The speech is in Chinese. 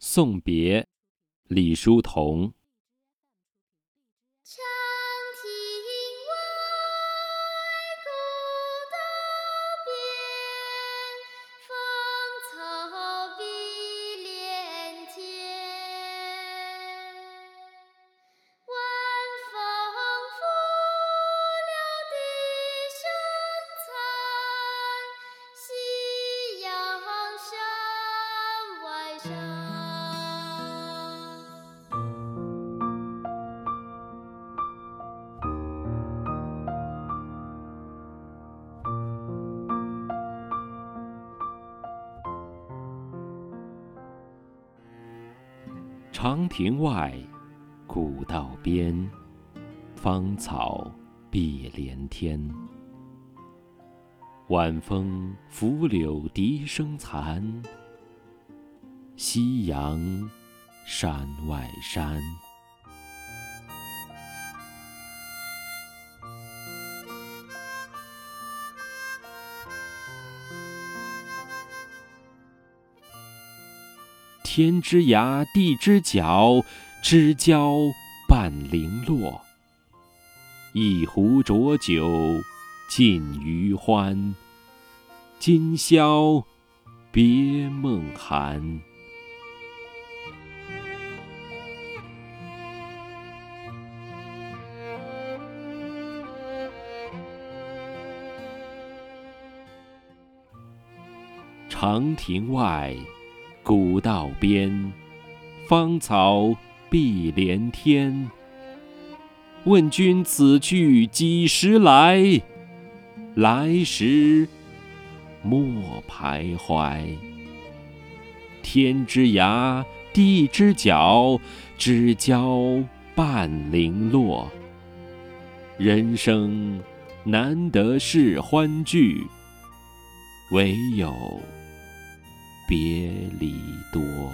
送别李叔同。长亭外古道边芳草碧连天。晚风拂柳笛声残夕阳山外山。长亭外，古道边，芳草碧连天。晚风拂柳笛声残，夕阳山外山。天之涯，地之角，知交半零落。一壶浊酒尽余欢，今宵别梦寒。长亭外，古道边，芳草碧连天。问君此去几时来？来时莫徘徊。天之涯，地之角，知交半零落。人生难得是欢聚，唯有别离多。